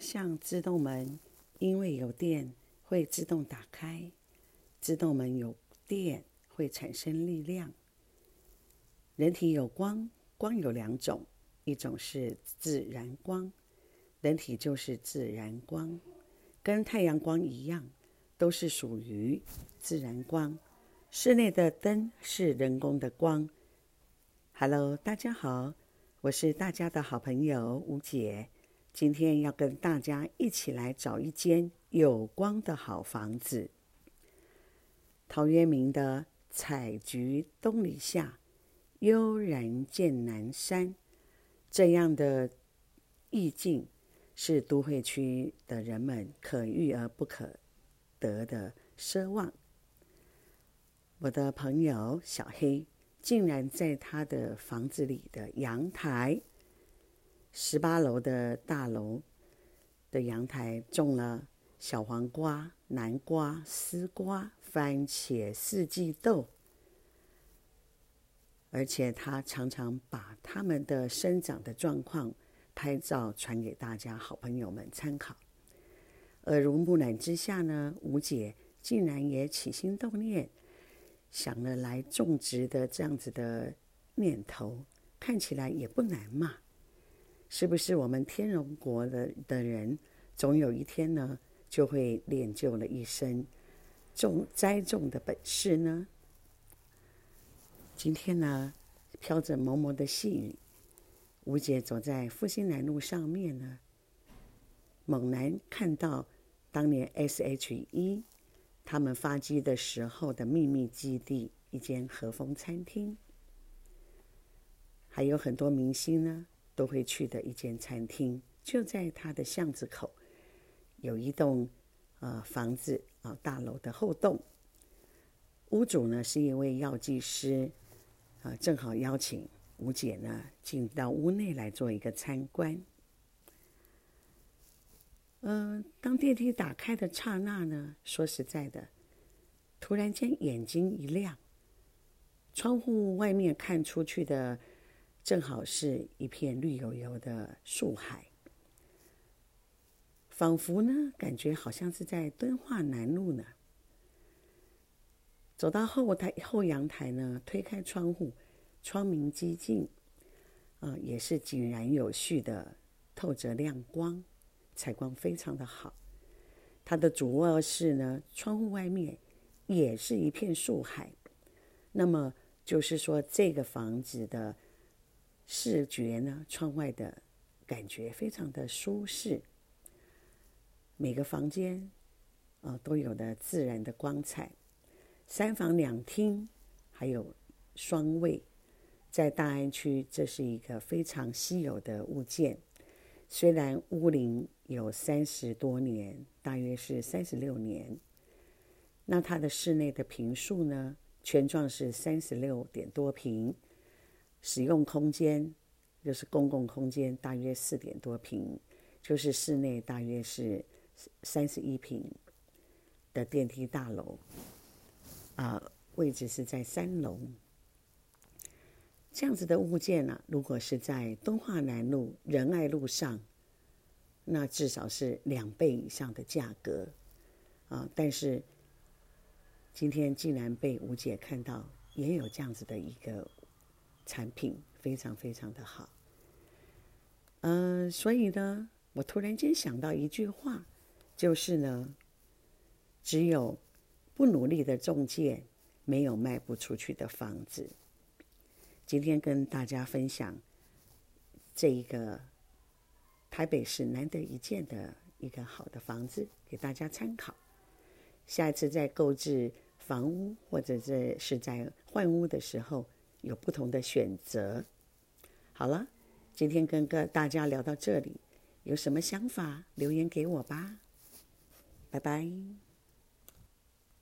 像自动门，因为有电会自动打开。自动门有电会产生力量。人体有光，光有两种，一种是自然光，人体就是自然光，跟太阳光一样，都是属于自然光。室内的灯是人工的光。Hello，大家好，我是大家的好朋友吴姐，今天要跟大家一起来找一间有光的好房子。陶渊明的“采菊东篱下”。悠然见南山，这样的意境是都会区的人们可遇而不可得的奢望。我的朋友小黑竟然在他的房子里的阳台，十八楼的大楼的阳台种了小黄瓜、南瓜、丝瓜、番茄、四季豆。而且他常常把他们的生长的状况拍照传给大家好朋友们参考。耳濡目染之下呢，吴姐竟然也起心动念，想了来种植的这样子的念头，看起来也不难嘛。是不是我们天龙国的的人，总有一天呢，就会练就了一身种栽种的本事呢？今天呢，飘着蒙蒙的细雨，吴姐走在复兴南路上面呢，猛然看到当年 S.H.E 他们发迹的时候的秘密基地，一间和风餐厅，还有很多明星呢都会去的一间餐厅，就在它的巷子口，有一栋呃房子啊、呃、大楼的后栋，屋主呢是一位药剂师。啊，正好邀请吴姐呢进到屋内来做一个参观。嗯、当电梯打开的刹那呢，说实在的，突然间眼睛一亮，窗户外面看出去的正好是一片绿油油的树海，仿佛呢感觉好像是在敦化南路呢。走到后台后阳台呢，推开窗户，窗明几净，啊、也是井然有序的，透着亮光，采光非常的好。它的主卧室呢，窗户外面也是一片树海，那么就是说这个房子的视觉呢，窗外的感觉非常的舒适。每个房间啊、都有的自然的光彩。三房两厅，还有双卫，在大安区这是一个非常稀有的物件。虽然屋龄有三十多年，大约是三十六年，那它的室内的坪数呢，全幢是三十六点多坪，使用空间就是公共空间，大约四点多平，就是室内大约是三十一平的电梯大楼。啊、位置是在三楼。这样子的物件呢、如果是在东化南路仁爱路上，那至少是两倍以上的价格啊。但是今天竟然被吴姐看到，也有这样子的一个产品，非常非常的好。嗯、所以呢，我突然间想到一句话，就是呢，只有。不努力的中介，没有卖不出去的房子。今天跟大家分享这一个台北市难得一见的一个好的房子，给大家参考。下一次在购置房屋或者是是在换屋的时候，有不同的选择。好了，今天跟个大家聊到这里，有什么想法留言给我吧。拜拜。